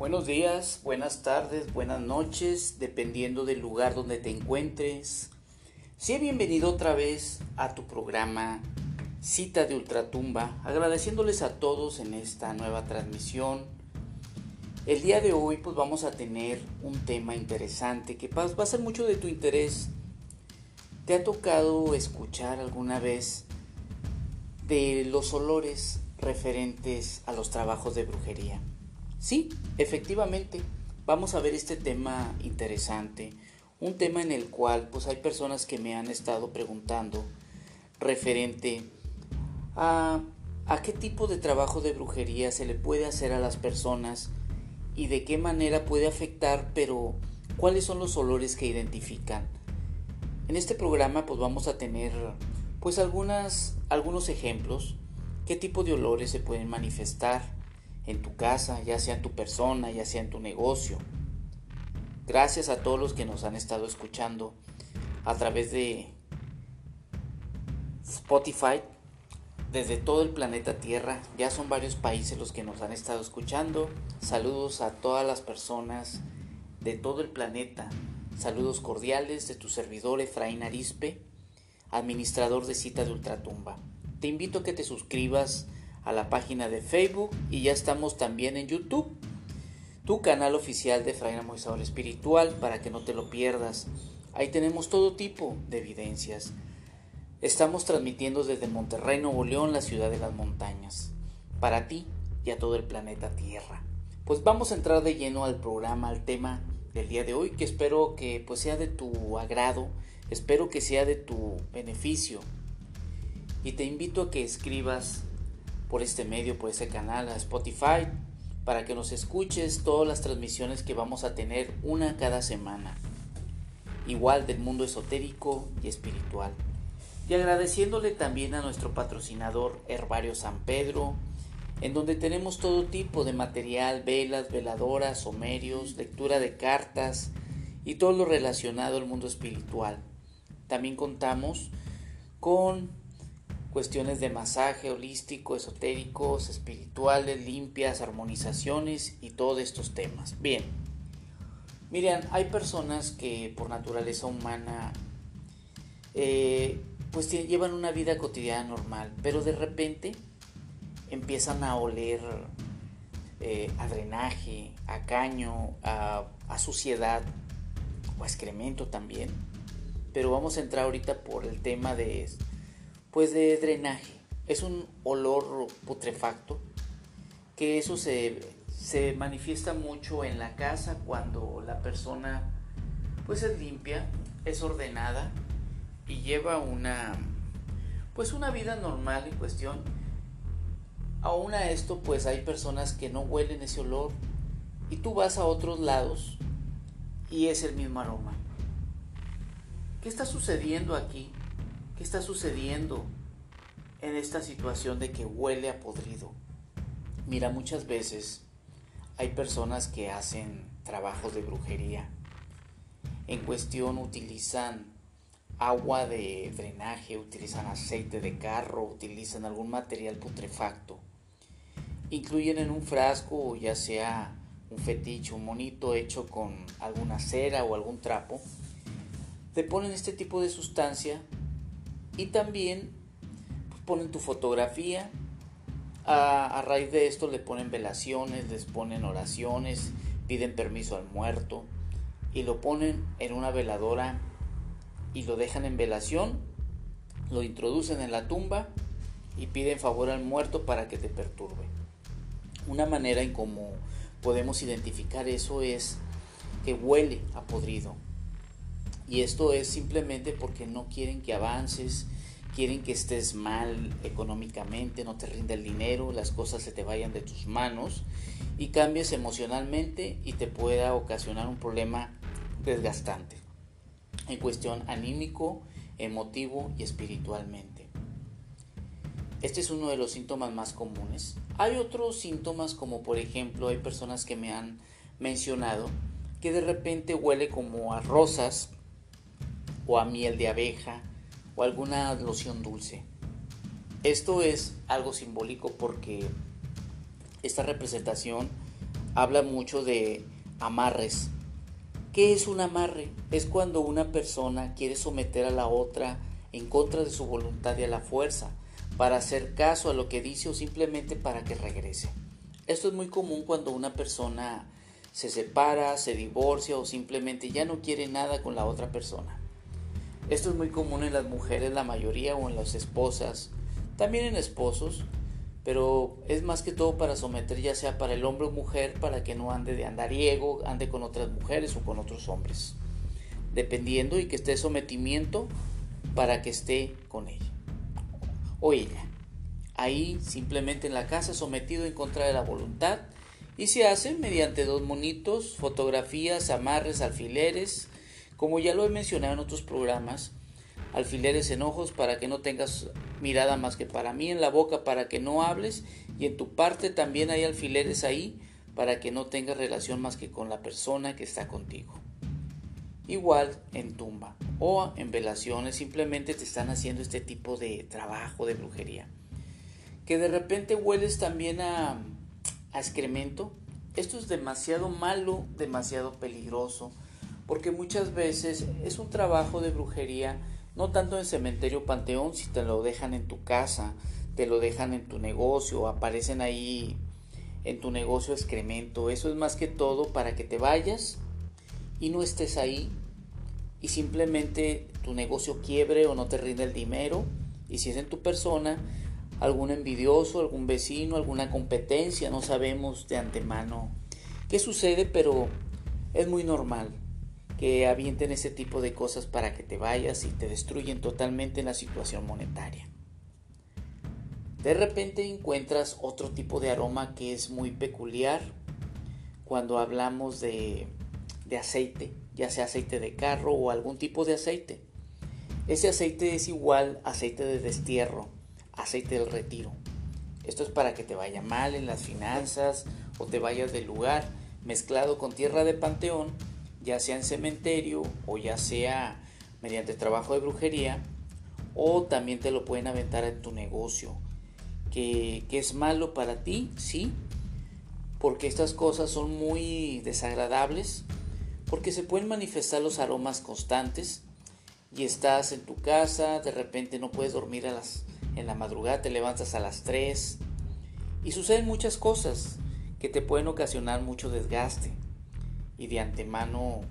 Buenos días, buenas tardes, buenas noches, dependiendo del lugar donde te encuentres. Sea bienvenido otra vez a tu programa Cita de Ultratumba, agradeciéndoles a todos en esta nueva transmisión. El día de hoy pues vamos a tener un tema interesante que va a ser mucho de tu interés. ¿Te ha tocado escuchar alguna vez de los olores referentes a los trabajos de brujería? Sí, efectivamente, vamos a ver este tema interesante, un tema en el cual pues hay personas que me han estado preguntando referente a, a qué tipo de trabajo de brujería se le puede hacer a las personas y de qué manera puede afectar, pero cuáles son los olores que identifican. En este programa pues vamos a tener pues algunas algunos ejemplos, qué tipo de olores se pueden manifestar en tu casa, ya sea en tu persona, ya sea en tu negocio. Gracias a todos los que nos han estado escuchando a través de Spotify, desde todo el planeta Tierra. Ya son varios países los que nos han estado escuchando. Saludos a todas las personas de todo el planeta. Saludos cordiales de tu servidor Efraín Arispe, administrador de cita de Ultratumba. Te invito a que te suscribas a la página de Facebook y ya estamos también en YouTube, tu canal oficial de Efraín Amortizador Espiritual para que no te lo pierdas. Ahí tenemos todo tipo de evidencias. Estamos transmitiendo desde Monterrey, Nuevo León, la ciudad de las montañas, para ti y a todo el planeta Tierra. Pues vamos a entrar de lleno al programa, al tema del día de hoy, que espero que pues sea de tu agrado, espero que sea de tu beneficio. Y te invito a que escribas por este medio, por ese canal, a Spotify, para que nos escuches todas las transmisiones que vamos a tener una cada semana. Igual del mundo esotérico y espiritual. Y agradeciéndole también a nuestro patrocinador Herbario San Pedro, en donde tenemos todo tipo de material, velas, veladoras, somerios, lectura de cartas y todo lo relacionado al mundo espiritual. También contamos con cuestiones de masaje holístico, esotéricos, espirituales, limpias, armonizaciones y todos estos temas. Bien, miren, hay personas que por naturaleza humana eh, pues llevan una vida cotidiana normal, pero de repente empiezan a oler eh, a drenaje, a caño, a, a suciedad o a excremento también. Pero vamos a entrar ahorita por el tema de pues de drenaje. Es un olor putrefacto que eso se, se manifiesta mucho en la casa cuando la persona pues es limpia, es ordenada y lleva una pues una vida normal en cuestión. Aún a esto pues hay personas que no huelen ese olor y tú vas a otros lados y es el mismo aroma. ¿Qué está sucediendo aquí? ¿Qué está sucediendo en esta situación de que huele a podrido? Mira, muchas veces hay personas que hacen trabajos de brujería. En cuestión utilizan agua de drenaje, utilizan aceite de carro, utilizan algún material putrefacto. Incluyen en un frasco, ya sea un fetiche, un monito hecho con alguna cera o algún trapo, te ponen este tipo de sustancia y también pues, ponen tu fotografía. A, raíz de esto le ponen velaciones, les ponen oraciones, piden permiso al muerto y lo ponen en una veladora y lo dejan en velación, lo introducen en la tumba y piden favor al muerto para que te perturbe. Una manera en cómo podemos identificar eso es que huele a podrido, y esto es simplemente porque no quieren que avances, quieren que estés mal económicamente, no te rinda el dinero, las cosas se te vayan de tus manos y cambies emocionalmente y te pueda ocasionar un problema desgastante en cuestión anímico, emotivo y espiritualmente. Este es uno de los síntomas más comunes. Hay otros síntomas como por ejemplo hay personas que me han mencionado que de repente huele como a rosas, o a miel de abeja o alguna loción dulce. Esto es algo simbólico porque esta representación habla mucho de amarres. ¿Qué es un amarre? Es cuando una persona quiere someter a la otra en contra de su voluntad y a la fuerza, para hacer caso a lo que dice o simplemente para que regrese. Esto es muy común cuando una persona se separa, se divorcia o simplemente ya no quiere nada con la otra persona. Esto es muy común en las mujeres, la mayoría, o en las esposas, también en esposos, pero es más que todo para someter ya sea para el hombre o mujer, para que no ande de andariego, ande con otras mujeres o con otros hombres, dependiendo y que esté sometimiento para que esté con ella o ella. Ahí simplemente en la casa sometido en contra de la voluntad y se hace mediante dos monitos, fotografías, amarres, alfileres, como ya lo he mencionado en otros programas, alfileres en ojos para que no tengas mirada más que para mí, en la boca para que no hables y en tu parte también hay alfileres ahí para que no tengas relación más que con la persona que está contigo. Igual en tumba o en velaciones simplemente te están haciendo este tipo de trabajo de brujería. Que de repente hueles también a, a excremento. Esto es demasiado malo, demasiado peligroso, porque muchas veces es un trabajo de brujería no tanto en cementerio panteón, si te lo dejan en tu casa, te lo dejan en tu negocio, aparecen ahí en tu negocio excremento. Eso es más que todo para que te vayas y no estés ahí y simplemente tu negocio quiebre o no te rinde el dinero. Y si es en tu persona, algún envidioso, algún vecino, alguna competencia, no sabemos de antemano qué sucede, pero es muy normal que avienten ese tipo de cosas para que te vayas y te destruyen totalmente en la situación monetaria. De repente encuentras otro tipo de aroma que es muy peculiar cuando hablamos de, de aceite, ya sea aceite de carro o algún tipo de aceite. Ese aceite es igual aceite de destierro, aceite del retiro. Esto es para que te vaya mal en las finanzas o te vayas del lugar mezclado con tierra de panteón ya sea en cementerio o ya sea mediante trabajo de brujería, o también te lo pueden aventar en tu negocio, que, que es malo para ti, sí, porque estas cosas son muy desagradables, porque se pueden manifestar los aromas constantes y estás en tu casa, de repente no puedes dormir a las, en la madrugada, te levantas a las 3 y suceden muchas cosas que te pueden ocasionar mucho desgaste y de antemano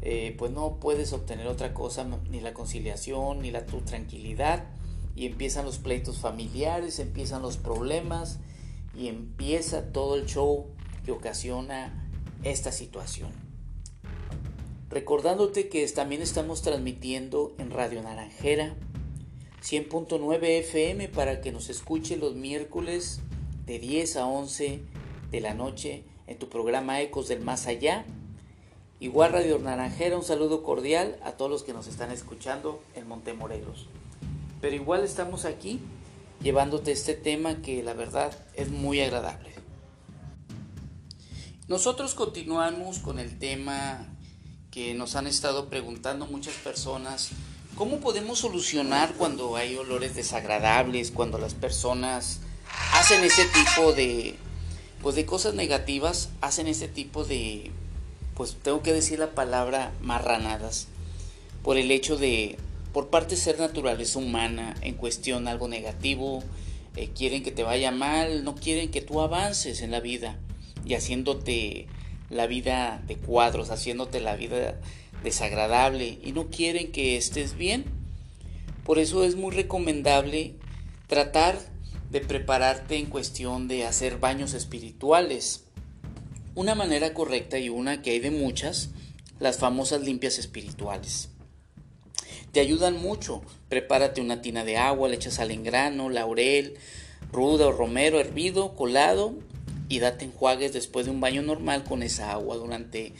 eh, pues no puedes obtener otra cosa, ni la conciliación, ni la tu tranquilidad, y empiezan los pleitos familiares, empiezan los problemas, y empieza todo el show que ocasiona esta situación. Recordándote que también estamos transmitiendo en Radio Naranjera 100.9 FM para que nos escuche los miércoles de 10 a 11 de la noche en tu programa Ecos del Más Allá. Igual Radio Naranjera, un saludo cordial a todos los que nos están escuchando en Montemorelos. Pero igual estamos aquí llevándote este tema que la verdad es muy agradable. Nosotros continuamos con el tema que nos han estado preguntando muchas personas, ¿cómo podemos solucionar cuando hay olores desagradables, cuando las personas hacen ese tipo de pues de cosas negativas hacen este tipo de, pues tengo que decir la palabra marranadas, por el hecho de, por parte ser naturaleza humana, en cuestión algo negativo, eh, quieren que te vaya mal, no quieren que tú avances en la vida y haciéndote la vida de cuadros, haciéndote la vida desagradable y no quieren que estés bien. Por eso es muy recomendable tratar de prepararte en cuestión de hacer baños espirituales. Una manera correcta y una que hay de muchas, las famosas limpias espirituales. Te ayudan mucho. Prepárate una tina de agua, le echas al engrano, laurel, ruda o romero hervido, colado y date enjuagues después de un baño normal con esa agua durante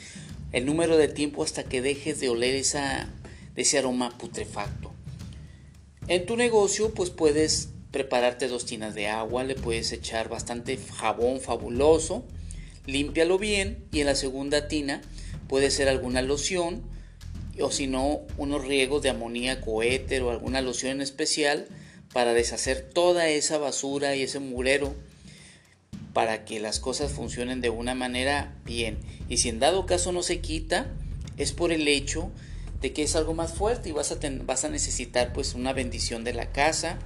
el número de tiempo hasta que dejes de oler esa, ese aroma putrefacto. En tu negocio pues puedes prepararte dos tinas de agua, le puedes echar bastante jabón fabuloso, límpialo bien y en la segunda tina puede ser alguna loción o si no unos riegos de amoníaco éter o alguna loción en especial para deshacer toda esa basura y ese murero para que las cosas funcionen de una manera bien. Y si en dado caso no se quita, es por el hecho de que es algo más fuerte y vas a, vas a necesitar pues una bendición de la casa,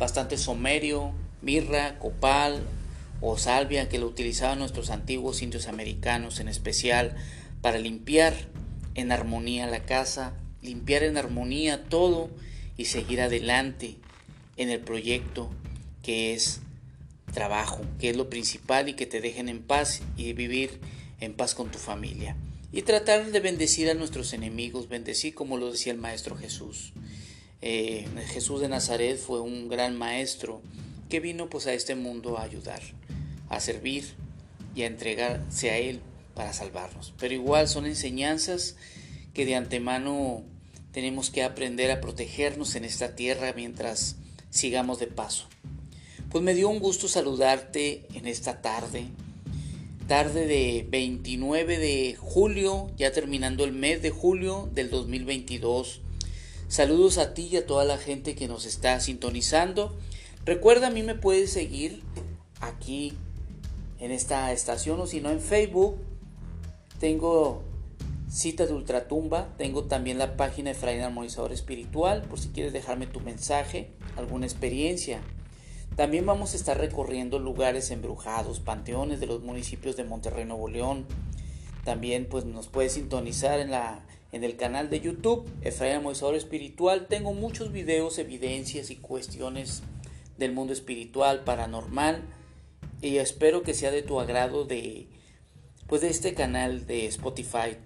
bastante somerio, mirra, copal o salvia que lo utilizaban nuestros antiguos indios americanos en especial para limpiar en armonía la casa, limpiar en armonía todo y seguir adelante en el proyecto que es trabajo, que es lo principal y que te dejen en paz y vivir en paz con tu familia. Y tratar de bendecir a nuestros enemigos, bendecir como lo decía el Maestro Jesús. Eh, Jesús de Nazaret fue un gran maestro que vino pues a este mundo a ayudar, a servir y a entregarse a Él para salvarnos. Pero igual son enseñanzas que de antemano tenemos que aprender a protegernos en esta tierra mientras sigamos de paso. Pues me dio un gusto saludarte en esta tarde, tarde de 29 de julio, ya terminando el mes de julio del 2022. Saludos a ti y a toda la gente que nos está sintonizando. Recuerda, a mí me puedes seguir aquí en esta estación o si no en Facebook. Tengo Cita de Ultratumba. Tengo también la página de Efraín Armonizador Espiritual por si quieres dejarme tu mensaje, alguna experiencia. También vamos a estar recorriendo lugares embrujados, panteones de los municipios de Monterrey, Nuevo León. También pues nos puedes sintonizar en, la, en el canal de YouTube Efraín Armonizador Espiritual. Tengo muchos videos, evidencias y cuestiones del mundo espiritual, paranormal. Y espero que sea de tu agrado de, pues, de este canal de Spotify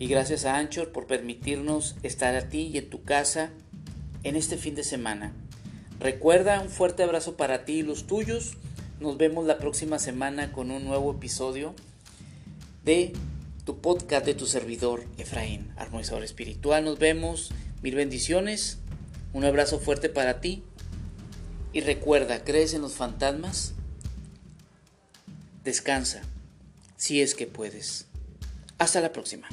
y gracias a Anchor por permitirnos estar a ti y en tu casa en este fin de semana. Recuerda un fuerte abrazo para ti y los tuyos. Nos vemos la próxima semana con un nuevo episodio de tu podcast de tu servidor Efraín, armonizador espiritual. Nos vemos. Mil bendiciones. Un abrazo fuerte para ti. Y recuerda, ¿crees en los fantasmas? Descansa, si es que puedes. Hasta la próxima.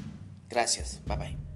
Gracias. Bye bye.